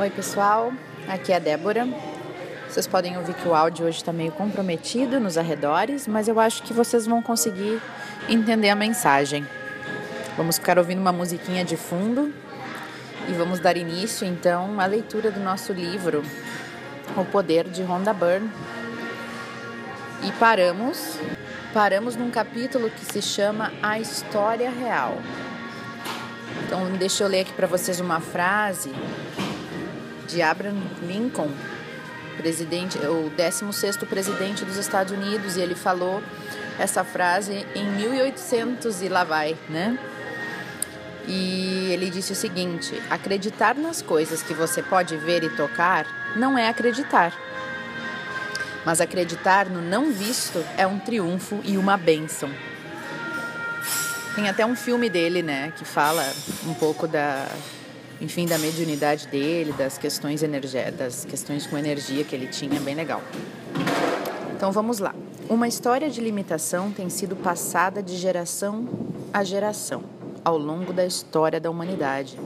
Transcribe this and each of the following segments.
Oi, pessoal. Aqui é a Débora. Vocês podem ouvir que o áudio hoje está meio comprometido nos arredores, mas eu acho que vocês vão conseguir entender a mensagem. Vamos ficar ouvindo uma musiquinha de fundo e vamos dar início então à leitura do nosso livro O Poder de Rhonda Byrne. E paramos, paramos num capítulo que se chama A História Real. Então, deixa eu ler aqui para vocês uma frase de Abraham Lincoln, presidente, o 16º presidente dos Estados Unidos, e ele falou essa frase em 1800 e lá vai, né? E ele disse o seguinte: acreditar nas coisas que você pode ver e tocar não é acreditar. Mas acreditar no não visto é um triunfo e uma bênção. Tem até um filme dele, né, que fala um pouco da, enfim, da mediunidade dele, das questões das questões com energia que ele tinha, bem legal. Então vamos lá. Uma história de limitação tem sido passada de geração a geração ao longo da história da humanidade,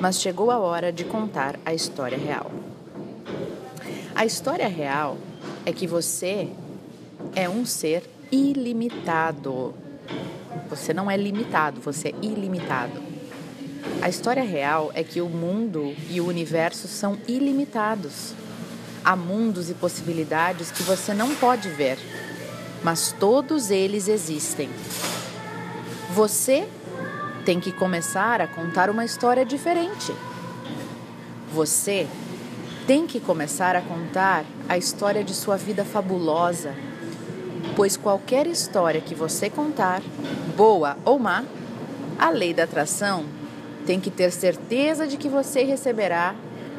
mas chegou a hora de contar a história real. A história real é que você é um ser ilimitado. Você não é limitado, você é ilimitado. A história real é que o mundo e o universo são ilimitados. Há mundos e possibilidades que você não pode ver, mas todos eles existem. Você tem que começar a contar uma história diferente. Você tem que começar a contar a história de sua vida fabulosa, pois qualquer história que você contar, boa ou má, a lei da atração tem que ter certeza de que você receberá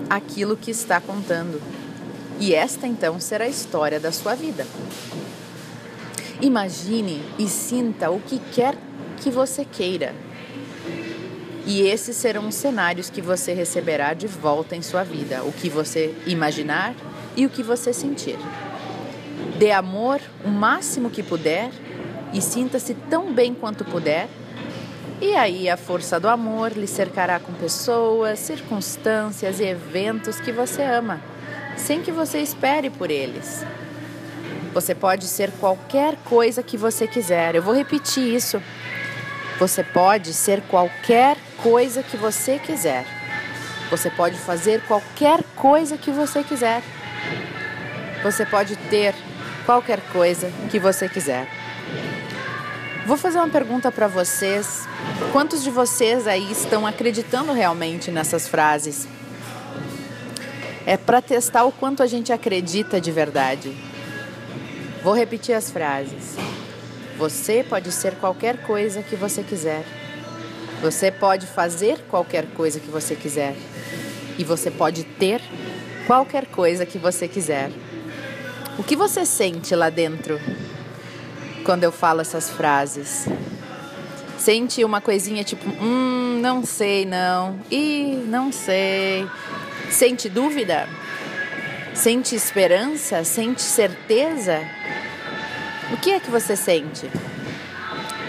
aquilo que está contando. E esta então será a história da sua vida. Imagine e sinta o que quer que você queira. E esses serão os cenários que você receberá de volta em sua vida: o que você imaginar e o que você sentir. Dê amor o máximo que puder e sinta-se tão bem quanto puder e aí a força do amor lhe cercará com pessoas, circunstâncias e eventos que você ama, sem que você espere por eles. Você pode ser qualquer coisa que você quiser. Eu vou repetir isso. Você pode ser qualquer coisa que você quiser. Você pode fazer qualquer coisa que você quiser. Você pode ter qualquer coisa que você quiser. Vou fazer uma pergunta para vocês. Quantos de vocês aí estão acreditando realmente nessas frases? É para testar o quanto a gente acredita de verdade. Vou repetir as frases. Você pode ser qualquer coisa que você quiser. Você pode fazer qualquer coisa que você quiser. E você pode ter qualquer coisa que você quiser. O que você sente lá dentro? Quando eu falo essas frases. Sente uma coisinha tipo, hum, não sei não, e não sei. Sente dúvida? Sente esperança? Sente certeza? O que é que você sente?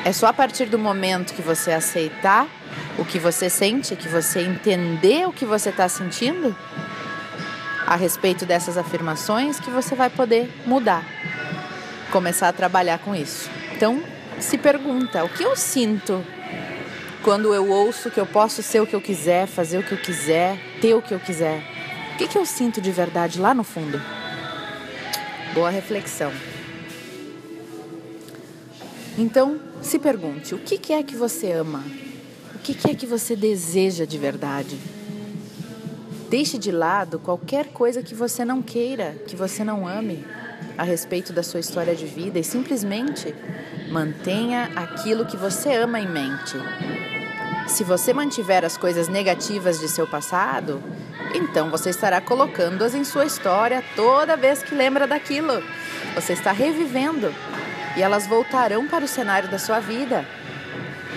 É só a partir do momento que você aceitar o que você sente, que você entender o que você está sentindo a respeito dessas afirmações, que você vai poder mudar começar a trabalhar com isso. Então, se pergunta: o que eu sinto quando eu ouço que eu posso ser o que eu quiser, fazer o que eu quiser, ter o que eu quiser? O que, que eu sinto de verdade lá no fundo? Boa reflexão. Então, se pergunte: o que, que é que você ama? O que, que é que você deseja de verdade? Deixe de lado qualquer coisa que você não queira, que você não ame a respeito da sua história de vida e simplesmente mantenha aquilo que você ama em mente. Se você mantiver as coisas negativas de seu passado, então você estará colocando-as em sua história toda vez que lembra daquilo. Você está revivendo e elas voltarão para o cenário da sua vida.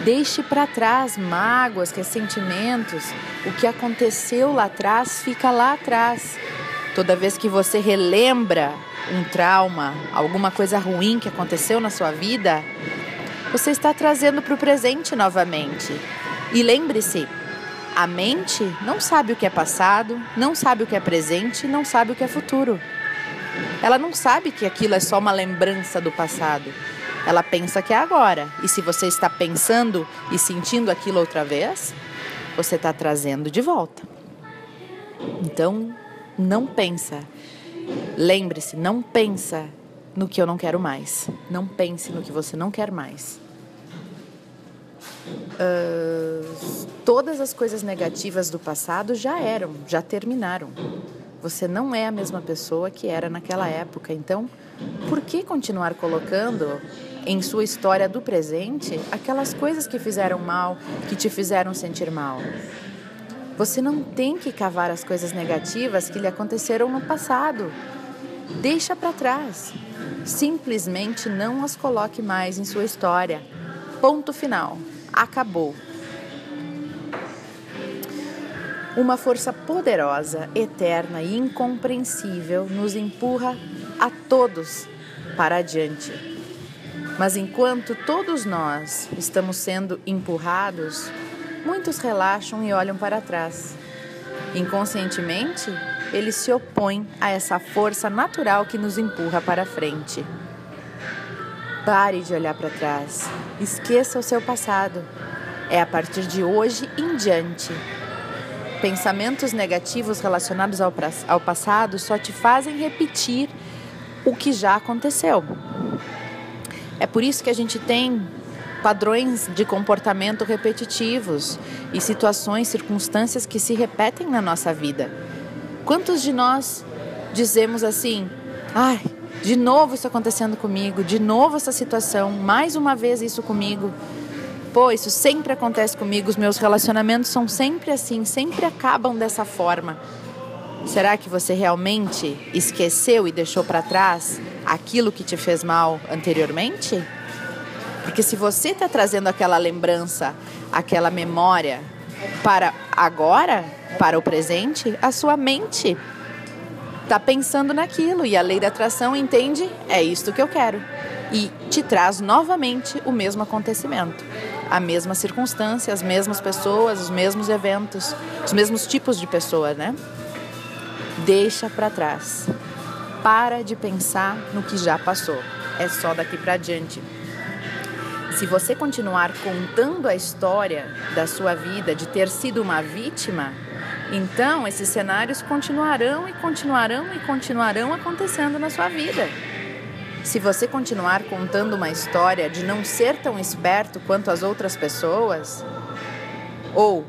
Deixe para trás mágoas, ressentimentos. O que aconteceu lá atrás fica lá atrás. Toda vez que você relembra um trauma, alguma coisa ruim que aconteceu na sua vida, você está trazendo para o presente novamente. E lembre-se, A mente não sabe o que é passado, não sabe o que é presente, não sabe o que é futuro. Ela não sabe que aquilo é só uma lembrança do passado. Ela pensa que é agora. E se você está pensando e sentindo aquilo outra vez, você está trazendo de volta. Então, não pensa. Lembre-se, não pensa no que eu não quero mais. Não pense no que você não quer mais. Uh, todas as coisas negativas do passado já eram, já terminaram. Você não é a mesma pessoa que era naquela época. Então, por que continuar colocando em sua história do presente aquelas coisas que fizeram mal, que te fizeram sentir mal? Você não tem que cavar as coisas negativas que lhe aconteceram no passado. Deixa para trás. Simplesmente não as coloque mais em sua história. Ponto final. Acabou. Uma força poderosa, eterna e incompreensível nos empurra a todos para adiante. Mas enquanto todos nós estamos sendo empurrados, muitos relaxam e olham para trás. Inconscientemente, eles se opõem a essa força natural que nos empurra para frente. Pare de olhar para trás. Esqueça o seu passado. É a partir de hoje em diante. Pensamentos negativos relacionados ao, ao passado só te fazem repetir o que já aconteceu. É por isso que a gente tem padrões de comportamento repetitivos e situações, circunstâncias que se repetem na nossa vida. Quantos de nós dizemos assim: ai, de novo isso acontecendo comigo, de novo essa situação, mais uma vez isso comigo. Pô, isso sempre acontece comigo, os meus relacionamentos são sempre assim, sempre acabam dessa forma. Será que você realmente esqueceu e deixou para trás aquilo que te fez mal anteriormente? Porque se você está trazendo aquela lembrança, aquela memória para agora, para o presente, a sua mente está pensando naquilo e a lei da atração entende, é isto que eu quero. E te traz novamente o mesmo acontecimento, a mesma circunstância, as mesmas pessoas, os mesmos eventos, os mesmos tipos de pessoa, né? Deixa para trás. Para de pensar no que já passou. É só daqui para diante. Se você continuar contando a história da sua vida de ter sido uma vítima, então, esses cenários continuarão e continuarão e continuarão acontecendo na sua vida. Se você continuar contando uma história de não ser tão esperto quanto as outras pessoas, ou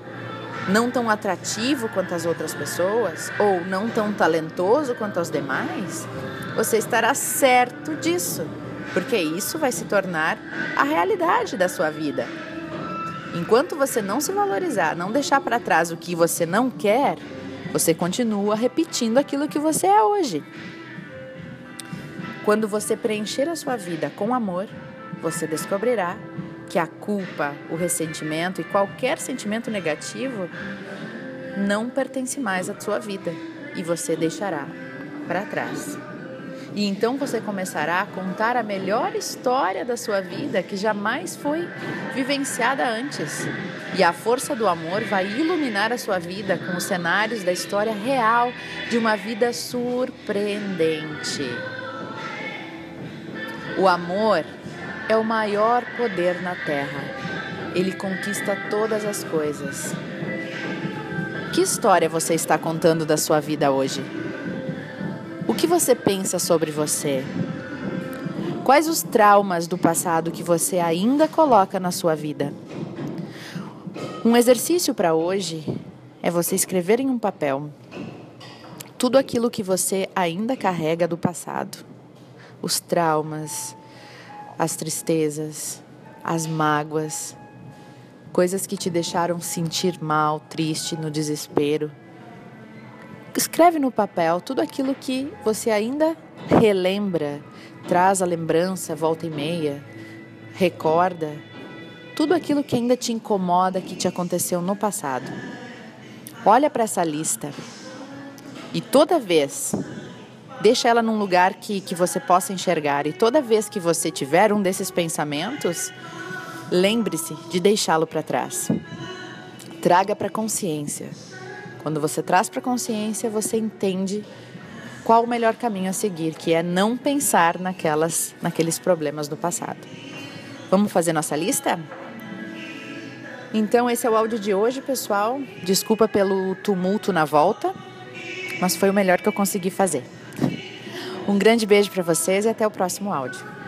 não tão atrativo quanto as outras pessoas, ou não tão talentoso quanto os demais, você estará certo disso, porque isso vai se tornar a realidade da sua vida. Enquanto você não se valorizar, não deixar para trás o que você não quer, você continua repetindo aquilo que você é hoje. Quando você preencher a sua vida com amor, você descobrirá que a culpa, o ressentimento e qualquer sentimento negativo não pertence mais à sua vida e você deixará para trás. E então você começará a contar a melhor história da sua vida que jamais foi vivenciada antes. E a força do amor vai iluminar a sua vida com os cenários da história real de uma vida surpreendente. O amor é o maior poder na Terra. Ele conquista todas as coisas. Que história você está contando da sua vida hoje? Que você pensa sobre você? Quais os traumas do passado que você ainda coloca na sua vida? Um exercício para hoje é você escrever em um papel tudo aquilo que você ainda carrega do passado. Os traumas, as tristezas, as mágoas, coisas que te deixaram sentir mal, triste, no desespero escreve no papel tudo aquilo que você ainda relembra, traz a lembrança, volta e meia, recorda, tudo aquilo que ainda te incomoda, que te aconteceu no passado. Olha para essa lista e toda vez deixa ela num lugar que, que você possa enxergar. E toda vez que você tiver um desses pensamentos, lembre-se de deixá-lo para trás. Traga para consciência. Quando você traz para consciência, você entende qual o melhor caminho a seguir, que é não pensar naquelas, naqueles problemas do passado. Vamos fazer nossa lista? Então, esse é o áudio de hoje, pessoal. Desculpa pelo tumulto na volta, mas foi o melhor que eu consegui fazer. Um grande beijo para vocês e até o próximo áudio.